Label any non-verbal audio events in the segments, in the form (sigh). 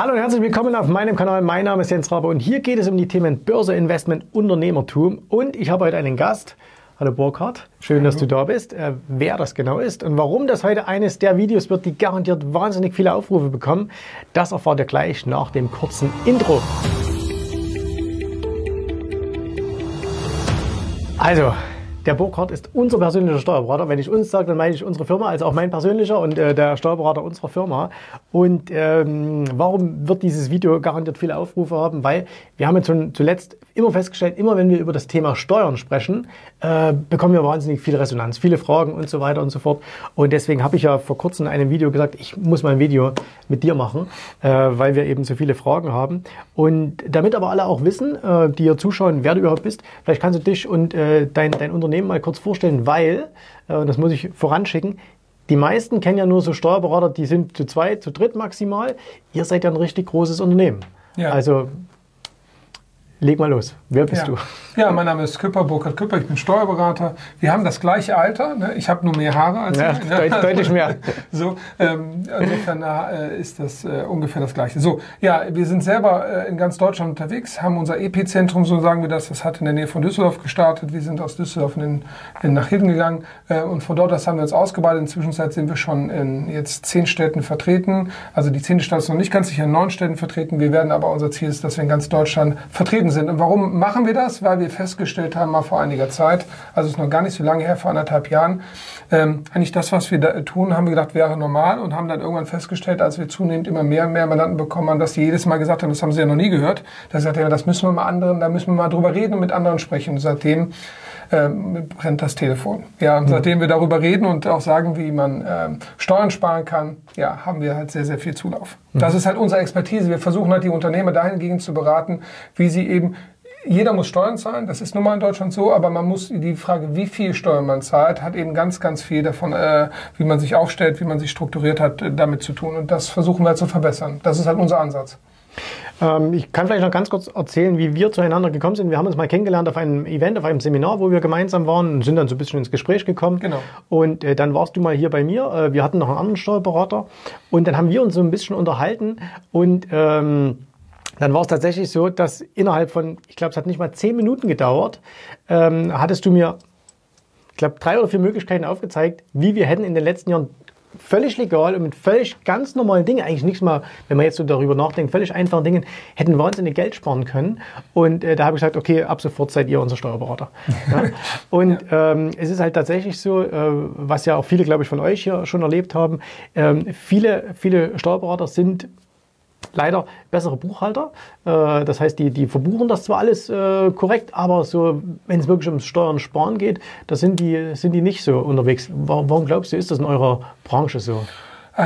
Hallo und herzlich willkommen auf meinem Kanal. Mein Name ist Jens Rabe und hier geht es um die Themen Börse, Investment, Unternehmertum. Und ich habe heute einen Gast. Hallo Burkhard, schön, Hallo. dass du da bist. Äh, wer das genau ist und warum das heute eines der Videos wird, die garantiert wahnsinnig viele Aufrufe bekommen, das erfahrt ihr gleich nach dem kurzen Intro. Also, der Burkhardt ist unser persönlicher Steuerberater. Wenn ich uns sage, dann meine ich unsere Firma, also auch mein persönlicher und äh, der Steuerberater unserer Firma. Und ähm, warum wird dieses Video garantiert viele Aufrufe haben? Weil wir haben jetzt schon zuletzt immer festgestellt, immer wenn wir über das Thema Steuern sprechen, äh, bekommen wir wahnsinnig viel Resonanz, viele Fragen und so weiter und so fort. Und deswegen habe ich ja vor kurzem in einem Video gesagt, ich muss mal ein Video mit dir machen, äh, weil wir eben so viele Fragen haben. Und damit aber alle auch wissen, äh, die hier zuschauen, wer du überhaupt bist, vielleicht kannst du dich und äh, dein, dein Unternehmen mal kurz vorstellen, weil, äh, das muss ich voranschicken, die meisten kennen ja nur so Steuerberater, die sind zu zweit, zu dritt maximal. Ihr seid ja ein richtig großes Unternehmen. Ja. Also Leg mal los. Wer bist ja. du? Ja, mein Name ist Küpper, Burkhard Küpper. Ich bin Steuerberater. Wir haben das gleiche Alter. Ne? Ich habe nur mehr Haare als ja, du. Ja. Deutlich mehr. (laughs) so, ähm, insofern äh, ist das äh, ungefähr das Gleiche. So, ja, wir sind selber äh, in ganz Deutschland unterwegs, haben unser Epizentrum, so sagen wir das, das hat in der Nähe von Düsseldorf gestartet. Wir sind aus Düsseldorf in, in nach Hilden gegangen äh, und von dort aus haben wir uns ausgebreitet. Inzwischen sind wir schon in jetzt zehn Städten vertreten. Also die zehnte Stadt ist noch nicht ganz sicher in neun Städten vertreten. Wir werden aber, unser Ziel ist, dass wir in ganz Deutschland vertreten zufrieden sind. Und warum machen wir das? Weil wir festgestellt haben, mal vor einiger Zeit, also es ist noch gar nicht so lange her, vor anderthalb Jahren, ähm, eigentlich das, was wir da tun, haben wir gedacht, wäre normal und haben dann irgendwann festgestellt, als wir zunehmend immer mehr und mehr Mandanten bekommen haben, dass die jedes Mal gesagt haben, das haben sie ja noch nie gehört. Da sagt er, das müssen wir mal anderen, da müssen wir mal drüber reden und mit anderen sprechen. Und seitdem ähm, brennt das Telefon. Ja, und seitdem wir darüber reden und auch sagen, wie man ähm, Steuern sparen kann, ja, haben wir halt sehr, sehr viel Zulauf. Mhm. Das ist halt unsere Expertise. Wir versuchen halt die Unternehmer dahingegen zu beraten, wie sie eben jeder muss Steuern zahlen, das ist nun mal in Deutschland so, aber man muss die Frage, wie viel Steuern man zahlt, hat eben ganz, ganz viel davon, äh, wie man sich aufstellt, wie man sich strukturiert hat, äh, damit zu tun. Und das versuchen wir halt zu verbessern. Das ist halt unser Ansatz. Ähm, ich kann vielleicht noch ganz kurz erzählen, wie wir zueinander gekommen sind. Wir haben uns mal kennengelernt auf einem Event, auf einem Seminar, wo wir gemeinsam waren und sind dann so ein bisschen ins Gespräch gekommen. Genau. Und äh, dann warst du mal hier bei mir. Äh, wir hatten noch einen anderen Steuerberater und dann haben wir uns so ein bisschen unterhalten und ähm, dann war es tatsächlich so, dass innerhalb von, ich glaube, es hat nicht mal zehn Minuten gedauert, ähm, hattest du mir, ich glaube, drei oder vier Möglichkeiten aufgezeigt, wie wir hätten in den letzten Jahren völlig legal und mit völlig ganz normalen Dingen, eigentlich nichts mal, wenn man jetzt so darüber nachdenkt, völlig einfachen Dingen, hätten wahnsinnig Geld sparen können. Und äh, da habe ich gesagt, okay, ab sofort seid ihr unser Steuerberater. (laughs) ja? Und ähm, es ist halt tatsächlich so, äh, was ja auch viele, glaube ich, von euch hier schon erlebt haben, ähm, viele, viele Steuerberater sind leider bessere Buchhalter. Äh, das heißt, die, die verbuchen das zwar alles äh, korrekt, aber so, wenn es wirklich ums Steuern sparen geht, da sind die, sind die nicht so unterwegs. Warum glaubst du, ist das in eurer Branche so?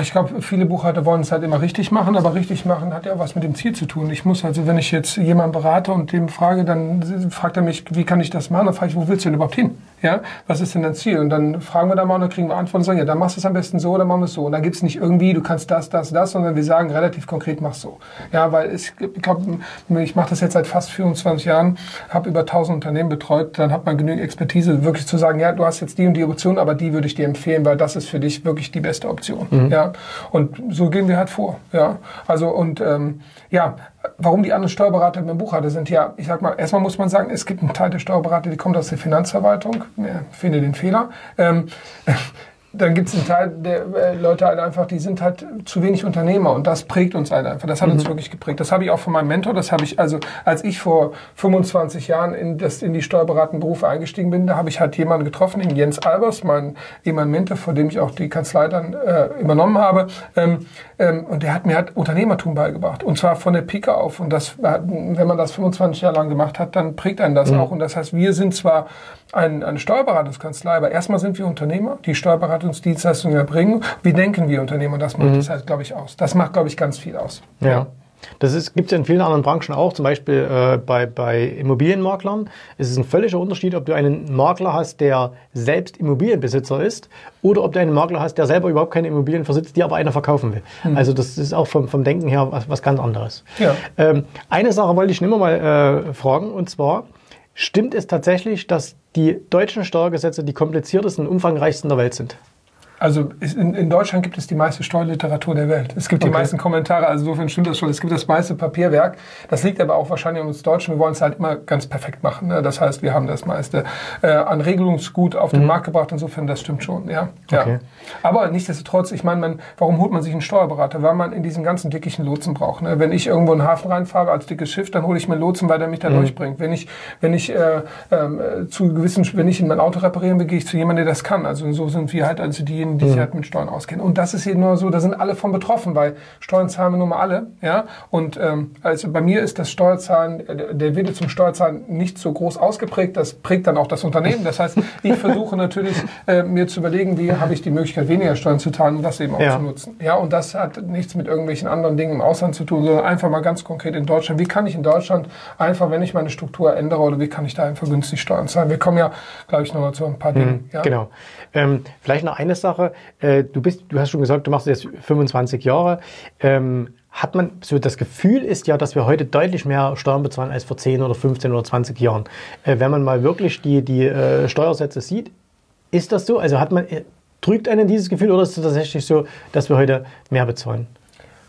Ich glaube, viele Buchhalter wollen es halt immer richtig machen, aber richtig machen hat ja was mit dem Ziel zu tun. Ich muss also, wenn ich jetzt jemanden berate und dem frage, dann fragt er mich, wie kann ich das machen? Dann frage ich, wo willst du denn überhaupt hin? Ja, was ist denn dein Ziel? Und dann fragen wir da mal und dann kriegen wir Antworten und sagen, ja, dann machst du es am besten so oder machen wir es so. Und dann gibt es nicht irgendwie, du kannst das, das, das, sondern wir sagen relativ konkret, mach so. Ja, weil es, ich glaube, ich mache das jetzt seit fast 24 Jahren, habe über 1000 Unternehmen betreut, dann hat man genügend Expertise, wirklich zu sagen, ja, du hast jetzt die und die Option, aber die würde ich dir empfehlen, weil das ist für dich wirklich die beste Option. Mhm. Ja, und so gehen wir halt vor. Ja, also und ähm, ja, warum die anderen Steuerberater dem Buchhalter sind, ja, ich sag mal, erstmal muss man sagen, es gibt einen Teil der Steuerberater, die kommt aus der Finanzverwaltung. Ich finde den Fehler. Ähm, dann gibt es einen Teil der äh, Leute halt einfach, die sind halt zu wenig Unternehmer und das prägt uns halt einfach. Das hat mhm. uns wirklich geprägt. Das habe ich auch von meinem Mentor. Das habe ich also, als ich vor 25 Jahren in, das, in die steuerberatenden Berufe eingestiegen bin, da habe ich halt jemanden getroffen, den Jens Albers, mein ehemaliger Mentor, vor dem ich auch die Kanzlei dann äh, übernommen habe. Ähm, ähm, und der hat mir halt Unternehmertum beigebracht und zwar von der Pike auf. Und das, wenn man das 25 Jahre lang gemacht hat, dann prägt einen das mhm. auch. Und das heißt, wir sind zwar ein, eine Steuerberatungskanzlei, aber erstmal sind wir Unternehmer, die Steuerberatungsdienstleistungen erbringen. Wie denken wir Unternehmer? Das macht mhm. das halt, glaube ich, aus. Das macht, glaube ich, ganz viel aus. Ja. Das gibt es in vielen anderen Branchen auch, zum Beispiel äh, bei, bei Immobilienmaklern. Es ist ein völliger Unterschied, ob du einen Makler hast, der selbst Immobilienbesitzer ist, oder ob du einen Makler hast, der selber überhaupt keine Immobilien besitzt, die aber einer verkaufen will. Mhm. Also das ist auch vom, vom Denken her was, was ganz anderes. Ja. Ähm, eine Sache wollte ich schon immer mal äh, fragen, und zwar, Stimmt es tatsächlich, dass die deutschen Steuergesetze die kompliziertesten und umfangreichsten der Welt sind? Also in, in, Deutschland gibt es die meiste Steuerliteratur der Welt. Es gibt die okay. meisten Kommentare, also insofern stimmt das schon. Es gibt das meiste Papierwerk. Das liegt aber auch wahrscheinlich an uns Deutschen. Wir wollen es halt immer ganz perfekt machen. Ne? Das heißt, wir haben das meiste äh, an Regelungsgut auf den mhm. Markt gebracht. Insofern, das stimmt schon. Ja. Okay. ja. Aber nichtsdestotrotz, ich meine, warum holt man sich einen Steuerberater? Weil man in diesen ganzen dickigen Lotsen braucht. Ne? Wenn ich irgendwo in den Hafen reinfahre als dickes Schiff, dann hole ich mir einen Lotsen, weil der mich da mhm. durchbringt. Wenn ich, wenn ich äh, äh, zu gewissen, wenn ich in mein Auto reparieren will, gehe ich zu jemandem, der das kann. Also so sind wir halt also diejenigen, die mhm. sich halt mit Steuern auskennen. Und das ist eben nur so, da sind alle von betroffen, weil Steuern zahlen wir nun mal alle. Ja? Und ähm, also bei mir ist das Steuerzahlen, äh, der Wille zum Steuerzahlen nicht so groß ausgeprägt. Das prägt dann auch das Unternehmen. Das heißt, (laughs) ich versuche natürlich äh, mir zu überlegen, wie habe ich die Möglichkeit, weniger Steuern zu zahlen und das eben auch ja. zu nutzen. Ja, und das hat nichts mit irgendwelchen anderen Dingen im Ausland zu tun, sondern einfach mal ganz konkret in Deutschland. Wie kann ich in Deutschland einfach, wenn ich meine Struktur ändere oder wie kann ich da einfach günstig Steuern zahlen? Wir kommen ja, glaube ich, nochmal zu ein paar Dingen. Mhm, ja? Genau. Ähm, vielleicht noch eine Sache. Äh, du bist, du hast schon gesagt, du machst jetzt 25 Jahre. Ähm, hat man so das Gefühl ist ja, dass wir heute deutlich mehr Steuern bezahlen als vor 10 oder 15 oder 20 Jahren. Äh, wenn man mal wirklich die, die äh, Steuersätze sieht, ist das so? Also hat man, äh, drückt einen dieses Gefühl oder ist es tatsächlich so, dass wir heute mehr bezahlen?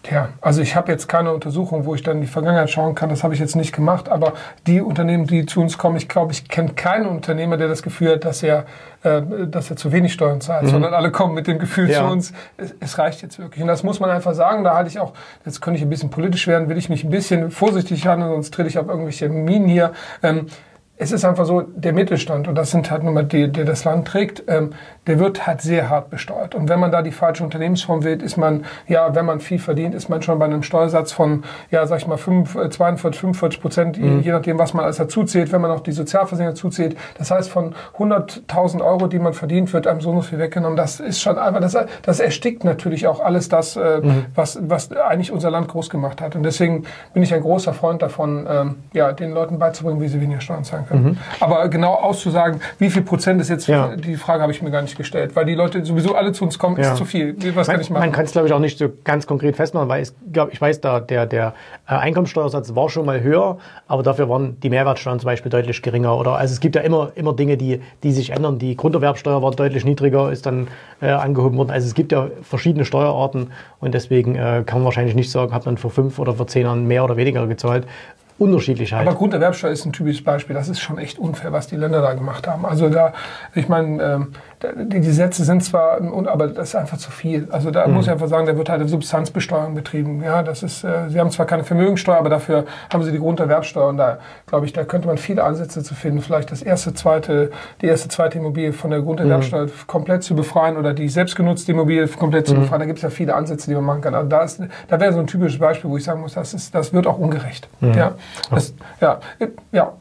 Tja, also ich habe jetzt keine Untersuchung, wo ich dann in die Vergangenheit schauen kann. Das habe ich jetzt nicht gemacht. Aber die Unternehmen, die zu uns kommen, ich glaube, ich kenne keinen Unternehmer, der das Gefühl hat, dass er, äh, dass er zu wenig Steuern zahlt, mhm. sondern alle kommen mit dem Gefühl ja. zu uns, es, es, reicht jetzt wirklich. Und das muss man einfach sagen. Da halte ich auch, jetzt könnte ich ein bisschen politisch werden, will ich mich ein bisschen vorsichtig handeln, sonst trete ich auf irgendwelche Minen hier. Ähm, es ist einfach so, der Mittelstand, und das sind halt nun mal die, der das Land trägt, ähm, der wird halt sehr hart besteuert. Und wenn man da die falsche Unternehmensform wählt, ist man, ja, wenn man viel verdient, ist man schon bei einem Steuersatz von, ja, sag ich mal, 5, 42, 45 Prozent, mhm. je nachdem, was man alles dazu zählt, wenn man auch die Sozialversicherung dazu zählt. Das heißt, von 100.000 Euro, die man verdient, wird einem so noch viel weggenommen. Das ist schon einfach, das, das erstickt natürlich auch alles das, äh, mhm. was, was eigentlich unser Land groß gemacht hat. Und deswegen bin ich ein großer Freund davon, ähm, ja, den Leuten beizubringen, wie sie weniger Steuern zahlen können. Mhm. Aber genau auszusagen, wie viel Prozent ist jetzt, ja. die Frage habe ich mir gar nicht gestellt, weil die Leute sowieso alle zu uns kommen, ja. ist zu viel. Was man, kann ich machen? Man kann es, glaube ich, auch nicht so ganz konkret festmachen, weil es, glaub, ich weiß, da, der, der äh, Einkommensteuersatz war schon mal höher, aber dafür waren die Mehrwertsteuern zum Beispiel deutlich geringer. Oder also es gibt ja immer, immer Dinge, die, die sich ändern. Die Grunderwerbsteuer war deutlich niedriger, ist dann äh, angehoben worden. Also es gibt ja verschiedene Steuerarten und deswegen äh, kann man wahrscheinlich nicht sagen, hat man vor fünf oder vor zehn Jahren mehr oder weniger gezahlt unterschiedlich halt. Aber Grunderwerbsteuer ist ein typisches Beispiel. Das ist schon echt unfair, was die Länder da gemacht haben. Also da, ich meine, ähm, die Gesetze sind zwar, aber das ist einfach zu viel. Also da mhm. muss ich einfach sagen, da wird halt eine Substanzbesteuerung betrieben. Ja, das ist, äh, sie haben zwar keine Vermögensteuer, aber dafür haben sie die Grunderwerbsteuer. Und da, glaube ich, da könnte man viele Ansätze zu finden. Vielleicht das erste, zweite, die erste, zweite Immobilie von der Grunderwerbsteuer mhm. komplett zu befreien oder die selbstgenutzte Immobilie komplett zu mhm. befreien. Da gibt es ja viele Ansätze, die man machen kann. Also da, ist, da wäre so ein typisches Beispiel, wo ich sagen muss, das, ist, das wird auch ungerecht. Mhm. Ja, das, ja, ja,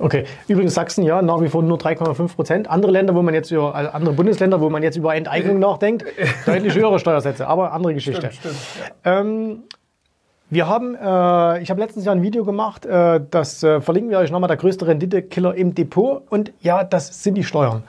Okay. Übrigens Sachsen ja nach wie vor nur 3,5 Prozent. Andere Länder, wo man jetzt über also andere Bundesländer, wo man jetzt über Enteignung nachdenkt, (laughs) deutlich höhere Steuersätze. Aber andere Geschichte. Stimmt, stimmt, ja. ähm, wir haben, äh, ich habe letztens ja ein Video gemacht, äh, das äh, verlinken wir euch nochmal, der größte Renditekiller im Depot. Und ja, das sind die Steuern.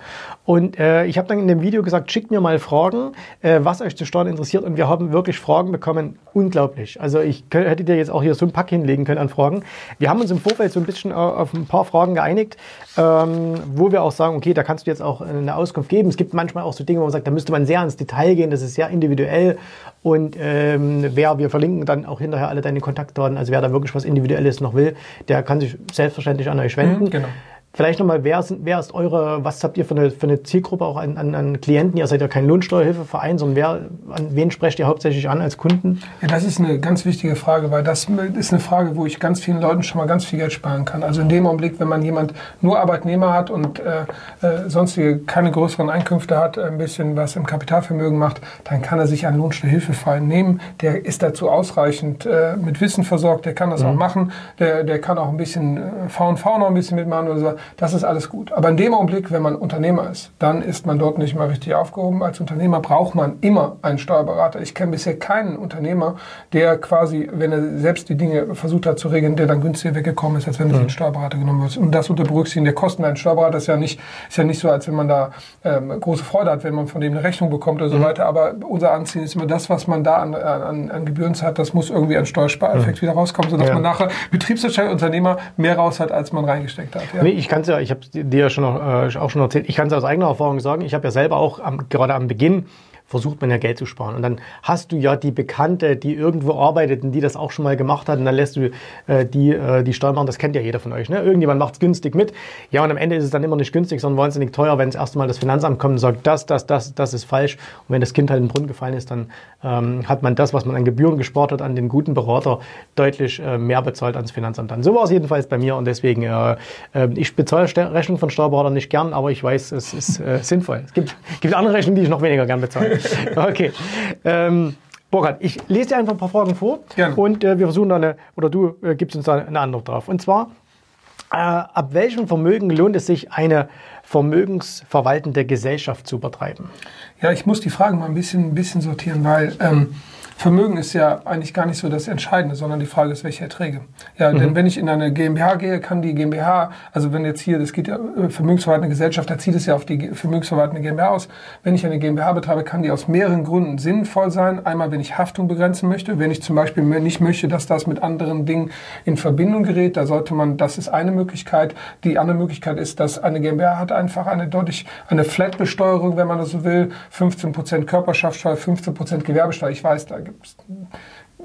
Und äh, ich habe dann in dem Video gesagt, schickt mir mal Fragen, äh, was euch zu Steuern interessiert. Und wir haben wirklich Fragen bekommen, unglaublich. Also ich hätte dir jetzt auch hier so ein Pack hinlegen können an Fragen. Wir haben uns im Vorfeld so ein bisschen äh, auf ein paar Fragen geeinigt, ähm, wo wir auch sagen, okay, da kannst du jetzt auch eine Auskunft geben. Es gibt manchmal auch so Dinge, wo man sagt, da müsste man sehr ins Detail gehen, das ist sehr individuell. Und ähm, wer, wir verlinken dann auch hinterher alle deine Kontaktdaten. Also wer da wirklich was Individuelles noch will, der kann sich selbstverständlich an euch wenden. Mhm, genau. Vielleicht nochmal, wer, wer ist eure, was habt ihr für eine, für eine Zielgruppe auch an, an, an Klienten? Ihr seid ja kein Lohnsteuerhilfeverein, sondern wer, an wen sprecht ihr hauptsächlich an als Kunden? Ja, das ist eine ganz wichtige Frage, weil das ist eine Frage, wo ich ganz vielen Leuten schon mal ganz viel Geld sparen kann. Also in dem Augenblick, wenn man jemand nur Arbeitnehmer hat und äh, äh, sonstige keine größeren Einkünfte hat, ein bisschen was im Kapitalvermögen macht, dann kann er sich einen Lohnsteuerhilfeverein nehmen. Der ist dazu ausreichend äh, mit Wissen versorgt, der kann das mhm. auch machen. Der, der kann auch ein bisschen äh, V&V noch ein bisschen mitmachen oder so das ist alles gut. Aber in dem Augenblick, wenn man Unternehmer ist, dann ist man dort nicht mal richtig aufgehoben. Als Unternehmer braucht man immer einen Steuerberater. Ich kenne bisher keinen Unternehmer, der quasi, wenn er selbst die Dinge versucht hat zu regeln, der dann günstiger weggekommen ist, als wenn sich einen Steuerberater genommen wird. Und das unter Berücksichtigung der Kosten eines Steuerberaters ist ja nicht, ist ja nicht so, als wenn man da ähm, große Freude hat, wenn man von dem eine Rechnung bekommt oder so mhm. weiter. Aber unser Anziehen ist immer das, was man da an, an, an Gebühren hat, das muss irgendwie ein Steuerspareffekt mhm. wieder rauskommen, sodass ja. man nachher betriebswirtschaftlicher Unternehmer mehr raus hat, als man reingesteckt hat. Ja. Nee, ich kann es ja, ich habe dir ja schon noch, äh, auch schon erzählt, ich kann es aus eigener Erfahrung sagen, ich habe ja selber auch am, gerade am Beginn versucht man ja Geld zu sparen. Und dann hast du ja die Bekannte, die irgendwo arbeitet und die das auch schon mal gemacht hat und dann lässt du äh, die, äh, die Steuer machen, das kennt ja jeder von euch. Ne? Irgendjemand macht es günstig mit. Ja, und am Ende ist es dann immer nicht günstig, sondern wahnsinnig teuer, wenn das erste Mal das Finanzamt kommt und sagt, das, das, das, das ist falsch. Und wenn das Kind halt in den Brunnen gefallen ist, dann ähm, hat man das, was man an Gebühren gespart hat, an den guten Berater deutlich äh, mehr bezahlt ans Finanzamt dann. So war es jedenfalls bei mir und deswegen, äh, äh, ich bezahle Rechnung von Steuerberatern nicht gern, aber ich weiß, es ist äh, sinnvoll. Es gibt, gibt andere Rechnungen, die ich noch weniger gern bezahle. (laughs) Okay. Ähm, Burkhard, ich lese dir einfach ein paar Fragen vor Gerne. und äh, wir versuchen dann eine, oder du äh, gibst uns da eine Antwort drauf. Und zwar, äh, ab welchem Vermögen lohnt es sich, eine vermögensverwaltende Gesellschaft zu betreiben? Ja, ich muss die Fragen mal ein bisschen, ein bisschen sortieren, weil ähm, Vermögen ist ja eigentlich gar nicht so das Entscheidende, sondern die Frage ist, welche Erträge. Ja, mhm. denn wenn ich in eine GmbH gehe, kann die GmbH, also wenn jetzt hier, das geht ja äh, vermögensverwaltende Gesellschaft, da zieht es ja auf die vermögensverwaltende GmbH aus. Wenn ich eine GmbH betreibe, kann die aus mehreren Gründen sinnvoll sein. Einmal, wenn ich Haftung begrenzen möchte, wenn ich zum Beispiel nicht möchte, dass das mit anderen Dingen in Verbindung gerät, da sollte man, das ist eine Möglichkeit. Die andere Möglichkeit ist, dass eine GmbH hat einfach eine deutlich, eine Flat-Besteuerung, wenn man das so will, 15 Prozent Körperschaftssteuer, 15 Prozent Gewerbesteuer. Ich weiß, da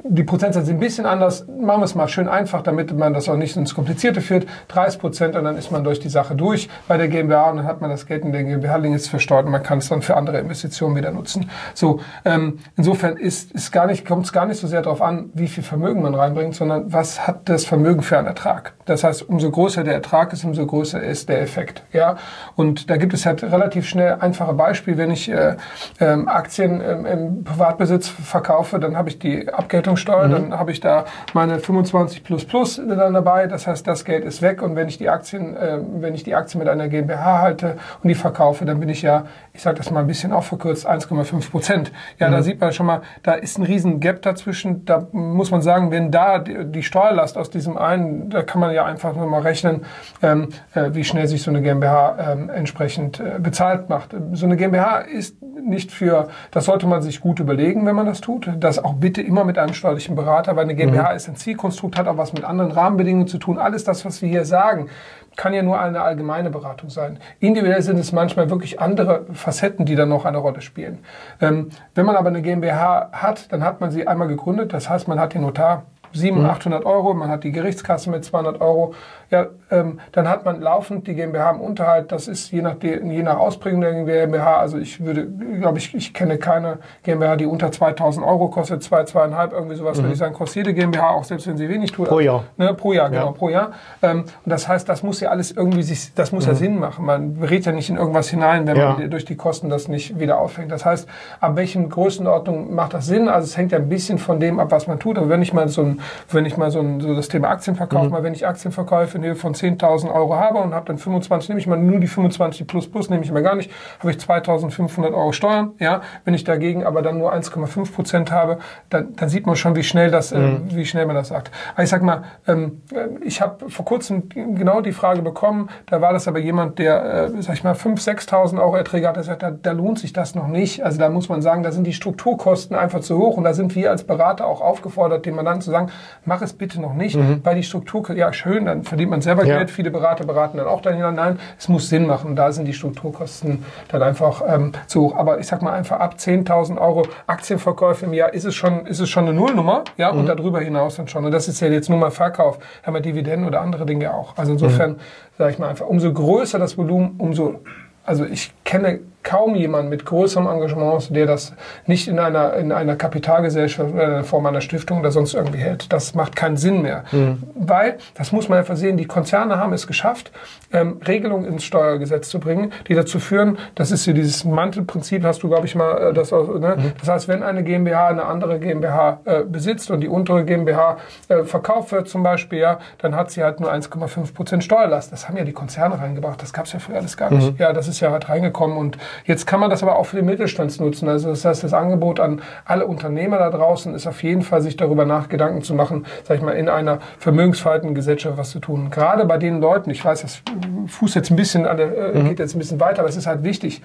die Prozentsätze ein bisschen anders. Machen wir es mal schön einfach, damit man das auch nicht ins Komplizierte führt. 30 Prozent und dann ist man durch die Sache durch bei der GmbH und dann hat man das Geld in der GmbH links versteuert und man kann es dann für andere Investitionen wieder nutzen. So, ähm, insofern ist, ist gar nicht, kommt es gar nicht so sehr darauf an, wie viel Vermögen man reinbringt, sondern was hat das Vermögen für einen Ertrag. Das heißt, umso größer der Ertrag ist, umso größer ist der Effekt. Ja, und da gibt es halt relativ schnell einfache Beispiele. Wenn ich äh, ähm, Aktien ähm, im Privatbesitz verkaufe, dann habe ich die Abgeltung Umsatzsteuer, mhm. dann habe ich da meine 25 plus plus dann dabei. Das heißt, das Geld ist weg und wenn ich die Aktien, äh, wenn ich die Aktien mit einer GmbH halte und die verkaufe, dann bin ich ja, ich sage das mal ein bisschen aufverkürzt, 1,5 Prozent. Ja, mhm. da sieht man schon mal, da ist ein riesen Gap dazwischen. Da muss man sagen, wenn da die, die Steuerlast aus diesem einen, da kann man ja einfach nur mal rechnen, ähm, äh, wie schnell sich so eine GmbH ähm, entsprechend äh, bezahlt macht. So eine GmbH ist nicht für, das sollte man sich gut überlegen, wenn man das tut. Das auch bitte immer mit einem steuerlichen Berater, weil eine GmbH mhm. ist ein Zielkonstrukt, hat auch was mit anderen Rahmenbedingungen zu tun. Alles das, was wir hier sagen, kann ja nur eine allgemeine Beratung sein. Individuell sind es manchmal wirklich andere Facetten, die dann noch eine Rolle spielen. Ähm, wenn man aber eine GmbH hat, dann hat man sie einmal gegründet. Das heißt, man hat den Notar 700, 800 mhm. Euro, man hat die Gerichtskasse mit 200 Euro. Ja, ähm, dann hat man laufend die GmbH im Unterhalt. Das ist je nach, je nach Ausprägung der GmbH. Also ich würde, glaube ich, ich kenne keine GmbH, die unter 2000 Euro kostet, zwei, zweieinhalb, irgendwie sowas, mhm. würde ich sagen, kostet jede GmbH, auch selbst wenn sie wenig tut. Pro Jahr. Ne, pro Jahr, genau, ja. pro Jahr. Ähm, und das heißt, das muss ja alles irgendwie sich, das muss mhm. ja Sinn machen. Man berät ja nicht in irgendwas hinein, wenn ja. man durch die Kosten das nicht wieder auffängt. Das heißt, ab welchen Größenordnung macht das Sinn? Also es hängt ja ein bisschen von dem ab, was man tut. Aber wenn ich mal so ein, wenn ich mal so, ein, so das Thema Aktienverkauf, mhm. mal wenn ich Aktienverkäufe in Höhe von 10.000 Euro habe und habe dann 25, nehme ich mal nur die 25 plus plus, nehme ich mal gar nicht, habe ich 2.500 Euro Steuern. Ja, wenn ich dagegen aber dann nur 1,5 Prozent habe, dann, dann sieht man schon, wie schnell das, äh, mhm. äh, wie schnell man das sagt. Aber ich sag mal, ähm, äh, ich habe vor kurzem genau die Frage bekommen. Da war das aber jemand, der, äh, sag ich mal, 5.000, 6.000 Euro Erträge hat. Der sagt, da, da lohnt sich das noch nicht. Also da muss man sagen, da sind die Strukturkosten einfach zu hoch und da sind wir als Berater auch aufgefordert, den Mandanten zu sagen, mach es bitte noch nicht, mhm. weil die Struktur, ja schön, dann verdient man selber ja. Geld, viele Berater beraten dann auch dahin, nein, es muss Sinn machen, da sind die Strukturkosten dann einfach ähm, zu hoch. Aber ich sag mal einfach ab 10.000 Euro Aktienverkäufe im Jahr ist es schon, ist es schon eine Nullnummer, ja, mhm. und darüber hinaus dann schon. Und das ist ja jetzt nur mal Verkauf, haben wir Dividenden oder andere Dinge auch. Also insofern, mhm. sage ich mal einfach, umso größer das Volumen, umso also ich kenne kaum jemand mit größerem Engagement, der das nicht in einer, in einer Kapitalgesellschaft oder in Form einer Stiftung oder sonst irgendwie hält. Das macht keinen Sinn mehr. Mhm. Weil, das muss man einfach sehen, die Konzerne haben es geschafft, ähm, Regelungen ins Steuergesetz zu bringen, die dazu führen, das ist hier dieses Mantelprinzip, hast du, glaube ich, mal, äh, das, ne? Mhm. das heißt, wenn eine GmbH eine andere GmbH äh, besitzt und die untere GmbH äh, verkauft wird zum Beispiel, ja, dann hat sie halt nur 1,5 Prozent Steuerlast. Das haben ja die Konzerne reingebracht, das gab es ja früher alles gar nicht. Mhm. Ja, das ist ja halt reingekommen und Jetzt kann man das aber auch für den Mittelstand nutzen. Also das heißt, das Angebot an alle Unternehmer da draußen ist auf jeden Fall, sich darüber nach Gedanken zu machen, sag ich mal, in einer vermögensverhaltenen Gesellschaft was zu tun. Gerade bei den Leuten, ich weiß, das Fuß jetzt ein bisschen an der, äh, mhm. geht jetzt ein bisschen weiter, aber es ist halt wichtig.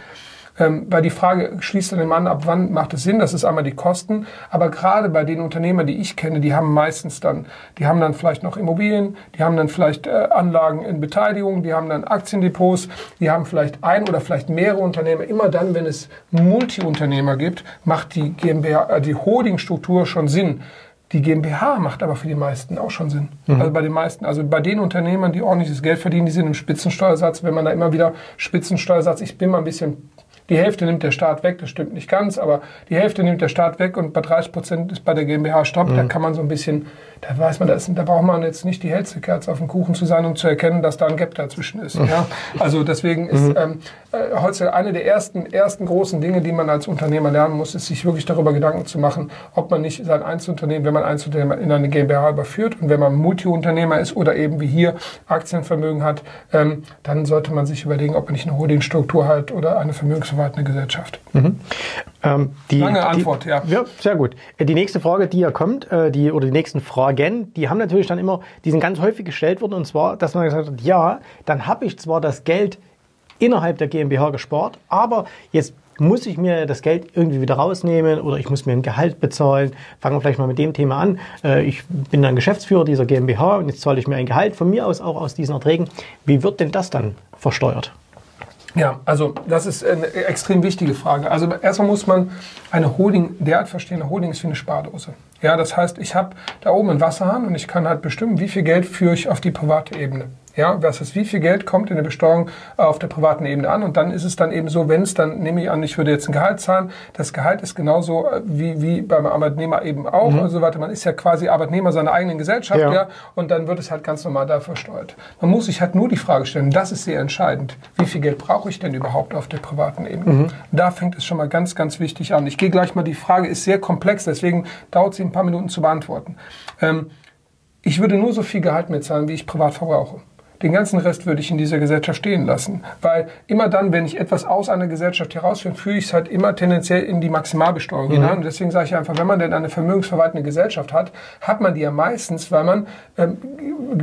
Ähm, weil die Frage schließt dann den Mann ab, wann macht es Sinn? Das ist einmal die Kosten. Aber gerade bei den Unternehmern, die ich kenne, die haben meistens dann, die haben dann vielleicht noch Immobilien, die haben dann vielleicht äh, Anlagen in Beteiligung, die haben dann Aktiendepots, die haben vielleicht ein oder vielleicht mehrere Unternehmer. Immer dann, wenn es Multiunternehmer gibt, macht die GmbH, äh, die Holdingstruktur schon Sinn. Die GmbH macht aber für die meisten auch schon Sinn. Mhm. Also bei den meisten, also bei den Unternehmern, die ordentliches Geld verdienen, die sind im Spitzensteuersatz. Wenn man da immer wieder Spitzensteuersatz, ich bin mal ein bisschen die Hälfte nimmt der Staat weg, das stimmt nicht ganz, aber die Hälfte nimmt der Staat weg und bei 30 Prozent ist bei der GmbH Stopp. Mhm. Da kann man so ein bisschen, da weiß man, da, ist, da braucht man jetzt nicht die hellste Kerze auf dem Kuchen zu sein, um zu erkennen, dass da ein Gap dazwischen ist. Mhm. Ja? Also deswegen ist mhm. ähm, äh, heutzutage eine der ersten, ersten großen Dinge, die man als Unternehmer lernen muss, ist sich wirklich darüber Gedanken zu machen, ob man nicht sein Einzelunternehmen, wenn man Einzelunternehmen in eine GmbH überführt und wenn man Multiunternehmer ist oder eben wie hier Aktienvermögen hat, ähm, dann sollte man sich überlegen, ob man nicht eine Holdingstruktur hat oder eine vermögensverwaltende Gesellschaft. Mhm. Ähm, die, Lange Antwort, die, ja. Ja, sehr gut. Äh, die nächste Frage, die ja kommt, äh, die, oder die nächsten Fragen, die haben natürlich dann immer, die sind ganz häufig gestellt worden, und zwar, dass man gesagt hat, ja, dann habe ich zwar das Geld innerhalb der GmbH gespart, aber jetzt muss ich mir das Geld irgendwie wieder rausnehmen oder ich muss mir ein Gehalt bezahlen. Fangen wir vielleicht mal mit dem Thema an. Äh, ich bin dann Geschäftsführer dieser GmbH und jetzt zahle ich mir ein Gehalt von mir aus auch aus diesen Erträgen. Wie wird denn das dann versteuert? Ja, also das ist eine extrem wichtige Frage. Also erstmal muss man eine Holding derart verstehen. Eine Holding ist wie eine Spardose. Ja, das heißt, ich habe da oben einen Wasserhahn und ich kann halt bestimmen, wie viel Geld führe ich auf die private Ebene. Ja, das ist, wie viel Geld kommt in der Besteuerung auf der privaten Ebene an? Und dann ist es dann eben so, wenn es dann, nehme ich an, ich würde jetzt ein Gehalt zahlen, das Gehalt ist genauso äh, wie, wie beim Arbeitnehmer eben auch mhm. und so weiter. Man ist ja quasi Arbeitnehmer seiner eigenen Gesellschaft, ja. ja, und dann wird es halt ganz normal da versteuert. Man muss sich halt nur die Frage stellen, das ist sehr entscheidend, wie viel Geld brauche ich denn überhaupt auf der privaten Ebene? Mhm. Da fängt es schon mal ganz, ganz wichtig an. Ich gehe gleich mal, die Frage ist sehr komplex, deswegen dauert sie ein paar Minuten zu beantworten. Ähm, ich würde nur so viel Gehalt mehr zahlen, wie ich privat verbrauche. Den ganzen Rest würde ich in dieser Gesellschaft stehen lassen. Weil immer dann, wenn ich etwas aus einer Gesellschaft herausführe, führe ich es halt immer tendenziell in die Maximalbesteuerung mhm. hinein. Und deswegen sage ich einfach, wenn man denn eine vermögensverwaltende Gesellschaft hat, hat man die ja meistens, weil man ähm,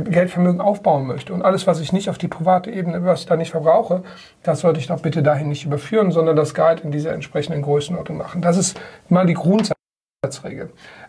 Geldvermögen aufbauen möchte. Und alles, was ich nicht auf die private Ebene, was ich da nicht verbrauche, das sollte ich doch bitte dahin nicht überführen, sondern das Guide in dieser entsprechenden Größenordnung machen. Das ist mal die Grundsatzregel.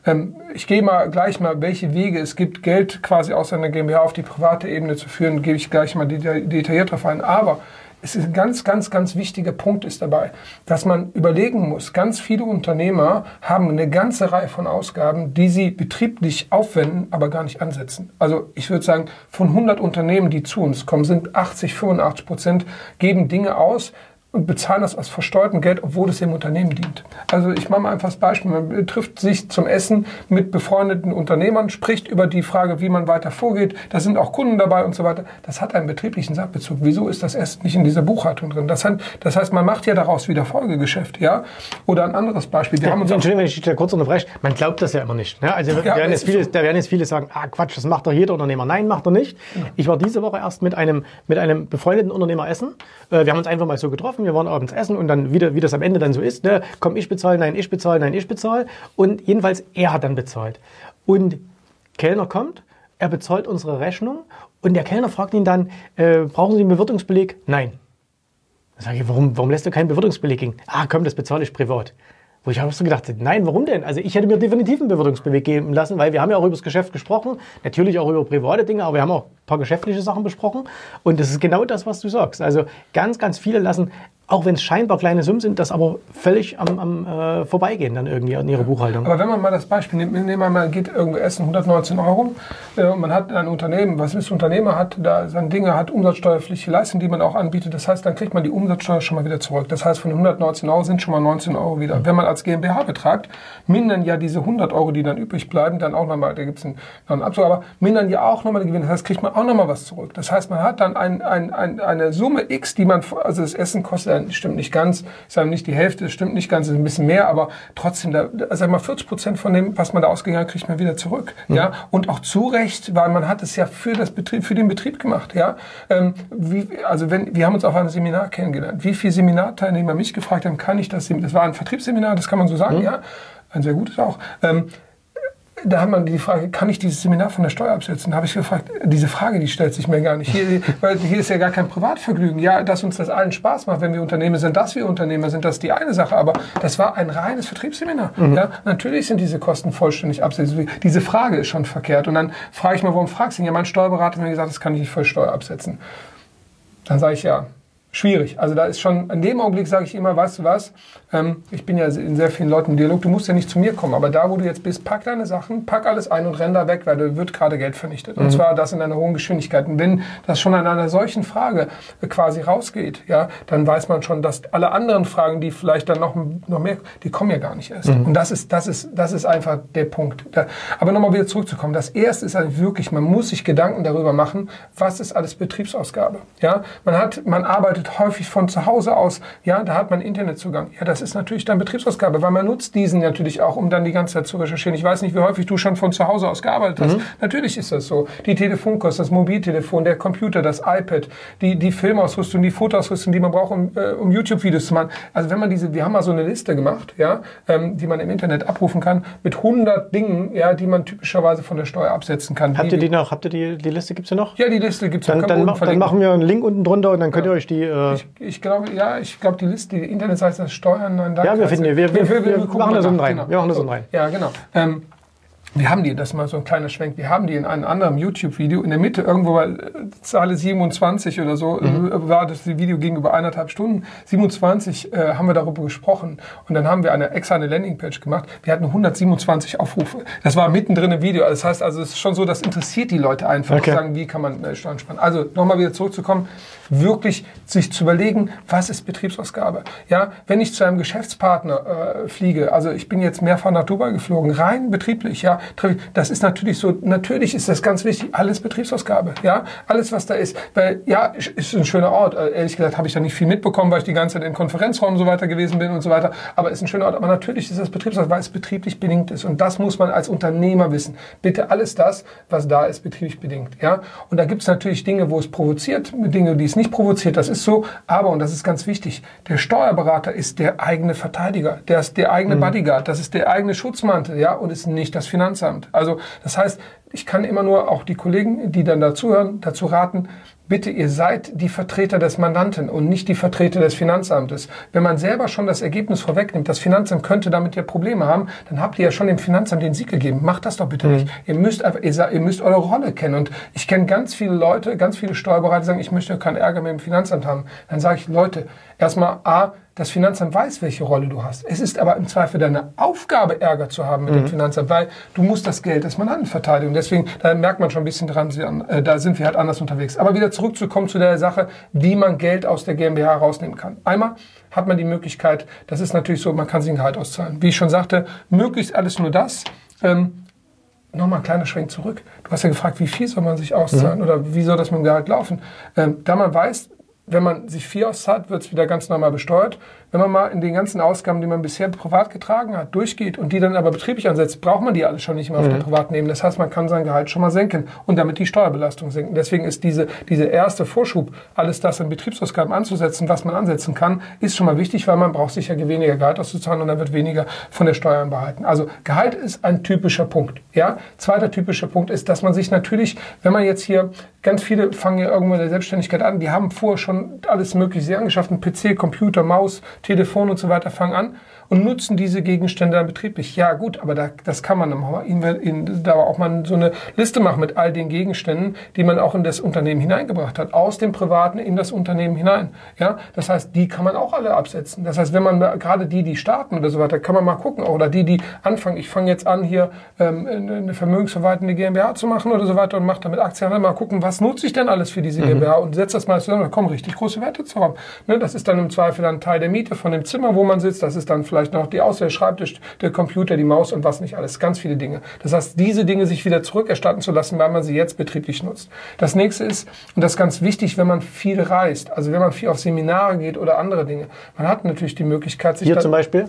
Ähm, ich gehe mal gleich mal, welche Wege es gibt, Geld quasi aus einer GmbH auf die private Ebene zu führen, gebe ich gleich mal detailliert darauf ein. Aber es ist ein ganz, ganz, ganz wichtiger Punkt ist dabei, dass man überlegen muss, ganz viele Unternehmer haben eine ganze Reihe von Ausgaben, die sie betrieblich aufwenden, aber gar nicht ansetzen. Also ich würde sagen, von 100 Unternehmen, die zu uns kommen, sind 80, 85 Prozent geben Dinge aus, und bezahlen das aus versteuertem Geld, obwohl es dem Unternehmen dient. Also ich mache mal einfach das Beispiel. Man trifft sich zum Essen mit befreundeten Unternehmern, spricht über die Frage, wie man weiter vorgeht. Da sind auch Kunden dabei und so weiter. Das hat einen betrieblichen Sachbezug. Wieso ist das Essen nicht in dieser Buchhaltung drin? Das, hat, das heißt, man macht ja daraus wieder Folgegeschäft. Ja? Oder ein anderes Beispiel. Wir ja, haben uns Entschuldigung, wenn ich da kurz unterbreche. Man glaubt das ja immer nicht. Ne? Also ja, werden jetzt viele, so. da werden jetzt viele sagen, ah Quatsch, das macht doch jeder Unternehmer. Nein, macht er nicht. Ja. Ich war diese Woche erst mit einem, mit einem befreundeten Unternehmer essen. Äh, wir haben uns einfach mal so getroffen. Wir waren abends essen und dann wieder, wie das am Ende dann so ist, ne? komm, ich bezahle, nein, ich bezahle, nein, ich bezahle. Und jedenfalls, er hat dann bezahlt. Und Kellner kommt, er bezahlt unsere Rechnung und der Kellner fragt ihn dann, äh, brauchen Sie einen Bewirtungsbeleg? Nein. Dann sage ich, warum, warum lässt du keinen Bewirtungsbeleg gehen? Ah, komm, das bezahle ich privat. Wo ich auch so gedacht habe, nein, warum denn? Also ich hätte mir definitiv einen Bewirtungsbeleg geben lassen, weil wir haben ja auch über das Geschäft gesprochen, natürlich auch über private Dinge, aber wir haben auch ein paar geschäftliche Sachen besprochen und das ist genau das, was du sagst. Also ganz, ganz viele lassen auch wenn es scheinbar kleine Summen sind, das aber völlig am, am äh, Vorbeigehen dann irgendwie in ihrer Buchhaltung. Aber wenn man mal das Beispiel nimmt, nehmen wir mal, geht irgendwo essen, 119 Euro, äh, man hat ein Unternehmen, was ist Unternehmer hat, da seine Dinge hat umsatzsteuerpflichtige Leistungen, die man auch anbietet, das heißt, dann kriegt man die Umsatzsteuer schon mal wieder zurück. Das heißt, von 119 Euro sind schon mal 19 Euro wieder. Mhm. Wenn man als GmbH betragt, mindern ja diese 100 Euro, die dann übrig bleiben, dann auch nochmal, da gibt es einen, einen Abzug, aber mindern ja auch nochmal den Gewinn. Das heißt, kriegt man auch nochmal was zurück. Das heißt, man hat dann ein, ein, ein, eine Summe X, die man, also das Essen kostet stimmt nicht ganz, ich sage nicht die Hälfte, das stimmt nicht ganz, ist ein bisschen mehr, aber trotzdem, da, sag mal, 40 Prozent von dem, was man da ausgegangen hat, kriegt man wieder zurück. Mhm. Ja, und auch zu Recht, weil man hat es ja für das Betrieb, für den Betrieb gemacht. Ja, ähm, wie, also wenn, wir haben uns auf einem Seminar kennengelernt. Wie viele Seminarteilnehmer mich gefragt haben, kann ich das? Das war ein Vertriebsseminar, das kann man so sagen, mhm. ja, ein sehr gutes auch. Ähm, da hat man die Frage, kann ich dieses Seminar von der Steuer absetzen? Da habe ich gefragt, diese Frage, die stellt sich mir gar nicht. Hier, weil hier ist ja gar kein Privatvergnügen. Ja, dass uns das allen Spaß macht, wenn wir Unternehmer sind, dass wir Unternehmer sind, das ist die eine Sache. Aber das war ein reines Vertriebsseminar. Mhm. Ja, natürlich sind diese Kosten vollständig absetzen. Diese Frage ist schon verkehrt. Und dann frage ich mal, warum fragst du ihn? Ja, mein Steuerberater hat mir gesagt, das kann ich nicht voll Steuer absetzen. Dann sage ich ja, schwierig. Also da ist schon, in dem Augenblick sage ich immer, weißt du was, ähm, ich bin ja in sehr vielen Leuten im Dialog, du musst ja nicht zu mir kommen, aber da, wo du jetzt bist, pack deine Sachen, pack alles ein und renn da weg, weil da wird gerade Geld vernichtet. Und mhm. zwar das in einer hohen Geschwindigkeit. Und wenn das schon an einer solchen Frage quasi rausgeht, ja, dann weiß man schon, dass alle anderen Fragen, die vielleicht dann noch, noch mehr, die kommen ja gar nicht erst. Mhm. Und das ist, das ist, das ist einfach der Punkt. Da, aber nochmal wieder zurückzukommen. Das erste ist halt wirklich, man muss sich Gedanken darüber machen, was ist alles Betriebsausgabe. Ja, man hat, man arbeitet arbeitet häufig von zu Hause aus. Ja, da hat man Internetzugang. Ja, das ist natürlich dann Betriebsausgabe, weil man nutzt diesen natürlich auch, um dann die ganze Zeit zu recherchieren. Ich weiß nicht, wie häufig du schon von zu Hause aus gearbeitet hast. Mhm. Natürlich ist das so. Die Telefonkosten, das Mobiltelefon, der Computer, das iPad, die, die Filmausrüstung, die Fotoausrüstung, die man braucht, um, äh, um YouTube-Videos zu machen. Also wenn man diese, wir haben mal so eine Liste gemacht, ja, ähm, die man im Internet abrufen kann, mit 100 Dingen, ja, die man typischerweise von der Steuer absetzen kann. Habt ihr die noch? Habt ihr die, die Liste gibt's ja noch? Ja, die Liste gibt's dann, noch. Dann, dann machen wir einen Link unten drunter und dann könnt ja. ihr euch die äh ich, ich glaube, ja, ich glaube, die Liste, die Internetseite ist Steuern. Nein, ja, wir finden die. Wir, wir, wir, wir, machen da so rein. Genau. Wir machen da so rein. Ja, genau. Ähm, wir haben die, das ist mal so ein kleiner Schwenk, wir haben die in einem anderen YouTube-Video, in der Mitte irgendwo bei Zahl 27 oder so, mhm. War das Video gegenüber eineinhalb Stunden. 27 äh, haben wir darüber gesprochen und dann haben wir eine extra eine Landingpage gemacht. Wir hatten 127 Aufrufe. Das war mittendrin im Video. Das heißt also, es ist schon so, das interessiert die Leute einfach, okay. sagen, wie kann man äh, Steuern sparen. Also nochmal wieder zurückzukommen, wirklich sich zu überlegen, was ist Betriebsausgabe. Ja, wenn ich zu einem Geschäftspartner äh, fliege, also ich bin jetzt mehrfach nach Dubai geflogen, rein betrieblich, ja, das ist natürlich so, natürlich ist das ganz wichtig, alles Betriebsausgabe, ja, alles was da ist, weil ja, ist ein schöner Ort. Äh, ehrlich gesagt habe ich da nicht viel mitbekommen, weil ich die ganze Zeit im Konferenzraum so weiter gewesen bin und so weiter. Aber ist ein schöner Ort. Aber natürlich ist das Betriebsausgabe, weil es betrieblich bedingt ist. Und das muss man als Unternehmer wissen. Bitte alles das, was da ist, betrieblich bedingt, ja. Und da gibt es natürlich Dinge, wo es provoziert, Dinge, die es nicht provoziert. Das ist so. Aber und das ist ganz wichtig. Der Steuerberater ist der eigene Verteidiger, der ist der eigene mhm. Bodyguard, das ist der eigene Schutzmantel, ja, und ist nicht das Finanzamt. Finanzamt. Also das heißt, ich kann immer nur auch die Kollegen, die dann dazuhören, dazu raten, bitte, ihr seid die Vertreter des Mandanten und nicht die Vertreter des Finanzamtes. Wenn man selber schon das Ergebnis vorwegnimmt, das Finanzamt könnte damit ja Probleme haben, dann habt ihr ja schon dem Finanzamt den Sieg gegeben. Macht das doch bitte mhm. nicht. Ihr müsst einfach, ihr, ihr, müsst eure Rolle kennen. Und ich kenne ganz viele Leute, ganz viele Steuerberater, die sagen, ich möchte keinen Ärger mit dem Finanzamt haben. Dann sage ich, Leute, erstmal A, das Finanzamt weiß, welche Rolle du hast. Es ist aber im Zweifel deine Aufgabe, Ärger zu haben mit mhm. dem Finanzamt, weil du musst das Geld des Mandanten verteidigen. Deswegen, da merkt man schon ein bisschen dran, äh, da sind wir halt anders unterwegs. Aber wieder zurückzukommen zu der Sache, wie man Geld aus der GmbH rausnehmen kann. Einmal hat man die Möglichkeit, das ist natürlich so, man kann sich ein Gehalt auszahlen. Wie ich schon sagte, möglichst alles nur das. Ähm, Nochmal ein kleiner Schwenk zurück. Du hast ja gefragt, wie viel soll man sich auszahlen mhm. oder wie soll das mit dem Gehalt laufen? Ähm, da man weiß, wenn man sich vier auszahlt, wird es wieder ganz normal besteuert. Wenn man mal in den ganzen Ausgaben, die man bisher privat getragen hat, durchgeht und die dann aber betrieblich ansetzt, braucht man die alle schon nicht mehr auf mhm. der Privatnehmen. Das heißt, man kann sein Gehalt schon mal senken und damit die Steuerbelastung senken. Deswegen ist diese, diese erste Vorschub, alles das in Betriebsausgaben anzusetzen, was man ansetzen kann, ist schon mal wichtig, weil man braucht sicher weniger Gehalt auszuzahlen und dann wird weniger von der Steuer behalten. Also Gehalt ist ein typischer Punkt. Ja? Zweiter typischer Punkt ist, dass man sich natürlich, wenn man jetzt hier, ganz viele fangen ja irgendwo in der Selbstständigkeit an, die haben vorher schon alles Mögliche angeschafft, ein PC, Computer, Maus, Telefon und so weiter fangen an und nutzen diese Gegenstände dann betrieblich. Ja gut, aber da, das kann man da auch mal so eine Liste machen mit all den Gegenständen, die man auch in das Unternehmen hineingebracht hat, aus dem Privaten in das Unternehmen hinein. Ja, das heißt, die kann man auch alle absetzen. Das heißt, wenn man gerade die, die starten oder so weiter, kann man mal gucken, oder die, die anfangen, ich fange jetzt an, hier ähm, eine vermögensverwaltende GmbH zu machen oder so weiter und mache damit Aktien, mal gucken, was nutze ich denn alles für diese mhm. GmbH und setze das mal zusammen, da kommen richtig große Werte zu haben. Ne, das ist dann im Zweifel dann Teil der Miete von dem Zimmer, wo man sitzt, das ist dann vielleicht vielleicht noch die Auswahl, der Schreibtisch, der Computer, die Maus und was nicht alles. Ganz viele Dinge. Das heißt, diese Dinge sich wieder zurückerstatten zu lassen, weil man sie jetzt betrieblich nutzt. Das nächste ist, und das ist ganz wichtig, wenn man viel reist, also wenn man viel auf Seminare geht oder andere Dinge, man hat natürlich die Möglichkeit, sich... Hier zum Beispiel,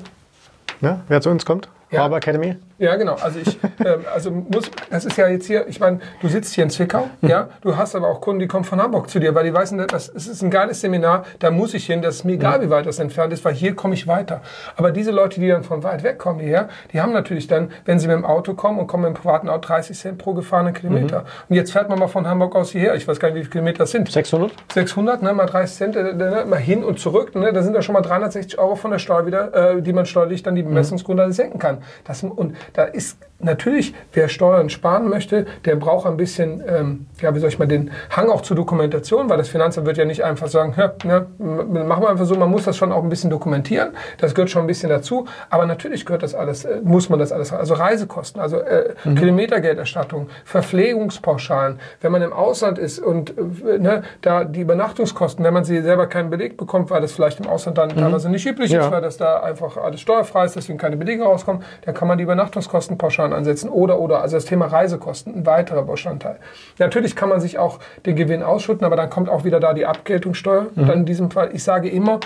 ja, wer zu uns kommt? Ja. Barber Academy? Ja, genau. Also ich, äh, also muss, das ist ja jetzt hier, ich meine, du sitzt hier in Zwickau, mhm. ja, du hast aber auch Kunden, die kommen von Hamburg zu dir, weil die wissen, das, das ist ein geiles Seminar, da muss ich hin, das ist mir egal, mhm. wie weit das entfernt ist, weil hier komme ich weiter. Aber diese Leute, die dann von weit weg kommen hierher, die haben natürlich dann, wenn sie mit dem Auto kommen und kommen mit dem privaten Auto, 30 Cent pro gefahrenen Kilometer. Mhm. Und jetzt fährt man mal von Hamburg aus hierher, ich weiß gar nicht, wie viele Kilometer das sind. 600? 600, ne, mal 30 Cent, äh, ne, mal hin und zurück, ne, da sind ja schon mal 360 Euro von der Steuer wieder, äh, die man steuerlich dann die mhm. Bemessungsgrundlage senken kann. Das, und da ist natürlich, wer Steuern sparen möchte, der braucht ein bisschen, ähm, ja, wie soll ich mal, den Hang auch zur Dokumentation, weil das Finanzamt wird ja nicht einfach sagen, ja, ne, machen wir einfach so, man muss das schon auch ein bisschen dokumentieren, das gehört schon ein bisschen dazu, aber natürlich gehört das alles, äh, muss man das alles, also Reisekosten, also äh, mhm. Kilometergelderstattung, Verpflegungspauschalen, wenn man im Ausland ist und äh, ne, da die Übernachtungskosten, wenn man sie selber keinen Beleg bekommt, weil das vielleicht im Ausland dann mhm. teilweise nicht üblich ja. ist, weil das da einfach alles steuerfrei ist, deswegen keine Belege rauskommen, dann kann man die Übernachtungskosten pauschal Steuern ansetzen oder oder. Also das Thema Reisekosten, ein weiterer Bestandteil. Natürlich kann man sich auch den Gewinn ausschütten, aber dann kommt auch wieder da die Abgeltungssteuer. Mhm. Dann in diesem Fall, ich sage immer,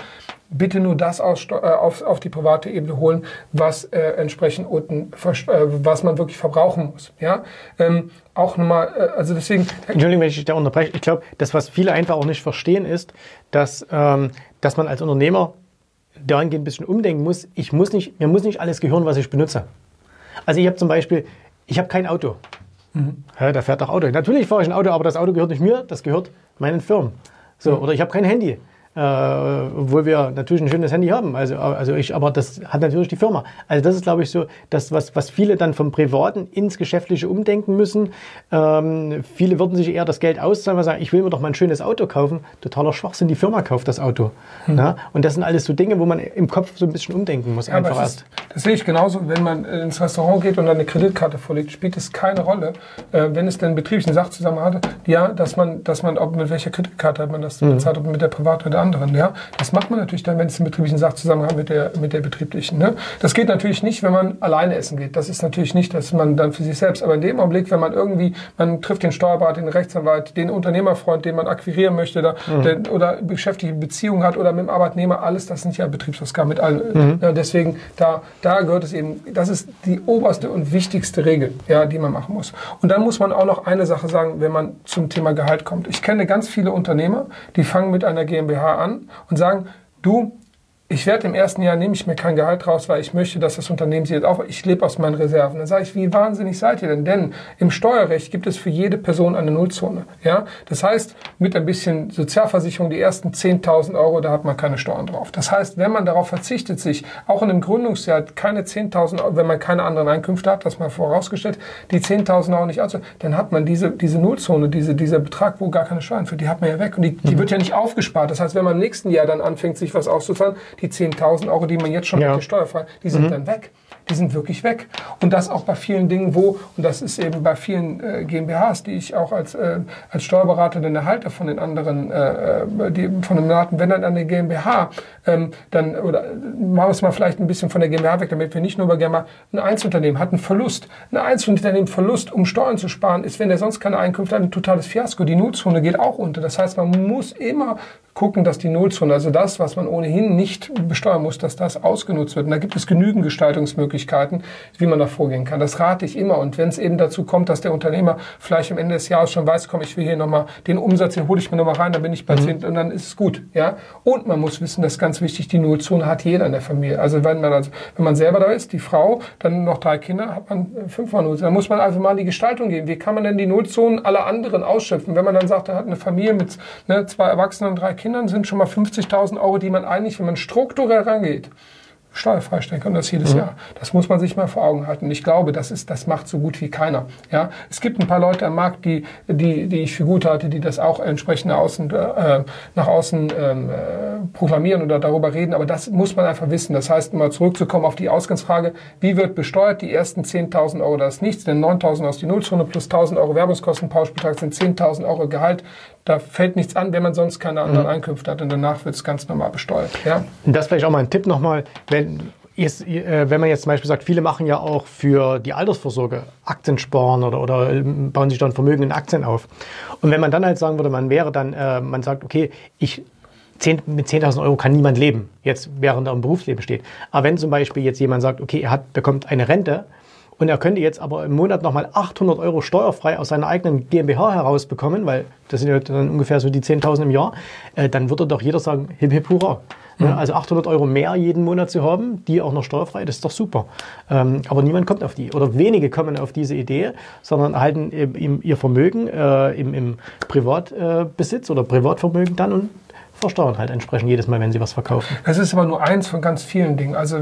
bitte nur das aus, äh, auf, auf die private Ebene holen, was äh, entsprechend unten, äh, was man wirklich verbrauchen muss. Ja, ähm, auch nochmal, äh, also deswegen. Entschuldigung, wenn ich dich da unterbreche. Ich glaube, das, was viele einfach auch nicht verstehen, ist, dass, ähm, dass man als Unternehmer dahingehend ein bisschen umdenken muss. Ich muss nicht, mir muss nicht alles gehören, was ich benutze. Also ich habe zum Beispiel, ich habe kein Auto. Mhm. Ja, da fährt doch Auto. Natürlich fahre ich ein Auto, aber das Auto gehört nicht mir, das gehört meinen Firmen. So, mhm. Oder ich habe kein Handy äh, obwohl wir natürlich ein schönes Handy haben. Also, also ich, aber das hat natürlich die Firma. Also das ist, glaube ich, so, das, was, was viele dann vom Privaten ins Geschäftliche umdenken müssen. Ähm, viele würden sich eher das Geld auszahlen, weil sagen, ich will mir doch mal ein schönes Auto kaufen. Totaler Schwachsinn, die Firma kauft das Auto. Hm. Ja? Und das sind alles so Dinge, wo man im Kopf so ein bisschen umdenken muss. Ja, einfach erst. Ist, das sehe ich genauso. Wenn man ins Restaurant geht und dann eine Kreditkarte vorlegt, spielt es keine Rolle, äh, wenn es denn betrieblichen Sachzusammenhang hat, ja, dass man, dass man, ob mit welcher Kreditkarte man das mhm. bezahlt, ob mit der privaten oder der anderen. Ja? Das macht man natürlich dann, wenn es einen betrieblichen Sachzusammenhang mit der, mit der betrieblichen. Ne? Das geht natürlich nicht, wenn man alleine essen geht. Das ist natürlich nicht, dass man dann für sich selbst, aber in dem Augenblick, wenn man irgendwie, man trifft den Steuerberater, den Rechtsanwalt, den Unternehmerfreund, den man akquirieren möchte da, mhm. der, oder beschäftigte Beziehungen hat oder mit dem Arbeitnehmer, alles, das sind ja Betriebsausgaben mit allen. Mhm. Ja, deswegen, da, da gehört es eben, das ist die oberste und wichtigste Regel, ja, die man machen muss. Und dann muss man auch noch eine Sache sagen, wenn man zum Thema Gehalt kommt. Ich kenne ganz viele Unternehmer, die fangen mit einer GmbH an und sagen, du, ich werde im ersten Jahr nehme ich mir kein Gehalt raus, weil ich möchte, dass das Unternehmen jetzt auch, ich lebe aus meinen Reserven. Dann sage ich, wie wahnsinnig seid ihr denn? Denn im Steuerrecht gibt es für jede Person eine Nullzone. Ja, das heißt, mit ein bisschen Sozialversicherung die ersten 10.000 Euro, da hat man keine Steuern drauf. Das heißt, wenn man darauf verzichtet, sich auch in einem Gründungsjahr keine 10.000 Euro, wenn man keine anderen Einkünfte hat, das mal vorausgestellt, die 10.000 Euro nicht also, dann hat man diese diese Nullzone, diese dieser Betrag, wo gar keine Steuern für, die hat man ja weg und die, die mhm. wird ja nicht aufgespart. Das heißt, wenn man im nächsten Jahr dann anfängt, sich was auszuzahlen, die 10.000 Euro, die man jetzt schon ja. steuerfrei, die sind mhm. dann weg die sind wirklich weg. Und das auch bei vielen Dingen, wo, und das ist eben bei vielen äh, GmbHs, die ich auch als, äh, als Steuerberater dann erhalte von den anderen, äh, äh die, von den Daten, wenn dann eine GmbH, ähm, dann, oder machen wir es mal vielleicht ein bisschen von der GmbH weg, damit wir nicht nur über GmbH, ein Einzelunternehmen hat einen Verlust. Ein Einzelunternehmen Verlust, um Steuern zu sparen, ist, wenn der sonst keine Einkünfte hat, ein totales Fiasko. Die Nutzhunde geht auch unter. Das heißt, man muss immer gucken, dass die Nullzone, also das, was man ohnehin nicht besteuern muss, dass das ausgenutzt wird. Und da gibt es genügend Gestaltungsmöglichkeiten, wie man da vorgehen kann. Das rate ich immer. Und wenn es eben dazu kommt, dass der Unternehmer vielleicht am Ende des Jahres schon weiß, komm, ich will hier nochmal den Umsatz, den hole ich mir nochmal rein, dann bin ich bei mhm. 10 und dann ist es gut. Ja? Und man muss wissen, das ist ganz wichtig, die Nullzone hat jeder in der Familie. Also wenn man, also, wenn man selber da ist, die Frau, dann noch drei Kinder, hat man fünfmal Nullzone. Dann muss man also mal in die Gestaltung gehen. Wie kann man denn die Nullzonen aller anderen ausschöpfen? Wenn man dann sagt, er hat eine Familie mit ne, zwei Erwachsenen und drei Kindern, Kindern sind schon mal 50.000 Euro, die man eigentlich, wenn man strukturell rangeht, steuerfrei stellen kann, das jedes mhm. Jahr. Das muss man sich mal vor Augen halten. Ich glaube, das ist, das macht so gut wie keiner. Ja, es gibt ein paar Leute am Markt, die, die, die ich für gut halte, die das auch entsprechend nach außen, äh, nach außen ähm, äh, proklamieren oder darüber reden. Aber das muss man einfach wissen. Das heißt, mal zurückzukommen auf die Ausgangsfrage, wie wird besteuert? Die ersten 10.000 Euro, das ist nichts, denn 9.000 aus die Nullzone plus 1.000 Euro Werbungskosten, Pauschbetrag sind 10.000 Euro Gehalt. Da fällt nichts an, wenn man sonst keine anderen mhm. Einkünfte hat und danach wird es ganz normal besteuert. Ja? Das vielleicht auch mal ein Tipp nochmal, wenn, äh, wenn man jetzt zum Beispiel sagt, viele machen ja auch für die Altersvorsorge Aktien sparen oder, oder ähm, bauen sich dann Vermögen in Aktien auf. Und wenn man dann halt sagen würde, man wäre dann, äh, man sagt, okay, ich 10, mit 10.000 Euro kann niemand leben, jetzt während er im Berufsleben steht. Aber wenn zum Beispiel jetzt jemand sagt, okay, er hat, bekommt eine Rente und er könnte jetzt aber im Monat nochmal 800 Euro steuerfrei aus seiner eigenen GmbH herausbekommen, weil das sind ja dann ungefähr so die 10.000 im Jahr, äh, dann würde doch jeder sagen, hip hip hurra. Mhm. Also 800 Euro mehr jeden Monat zu haben, die auch noch steuerfrei, das ist doch super. Ähm, aber niemand kommt auf die, oder wenige kommen auf diese Idee, sondern erhalten ihr Vermögen äh, im, im Privatbesitz oder Privatvermögen dann und versteuern halt entsprechend jedes Mal, wenn sie was verkaufen. Es ist aber nur eins von ganz vielen Dingen. Also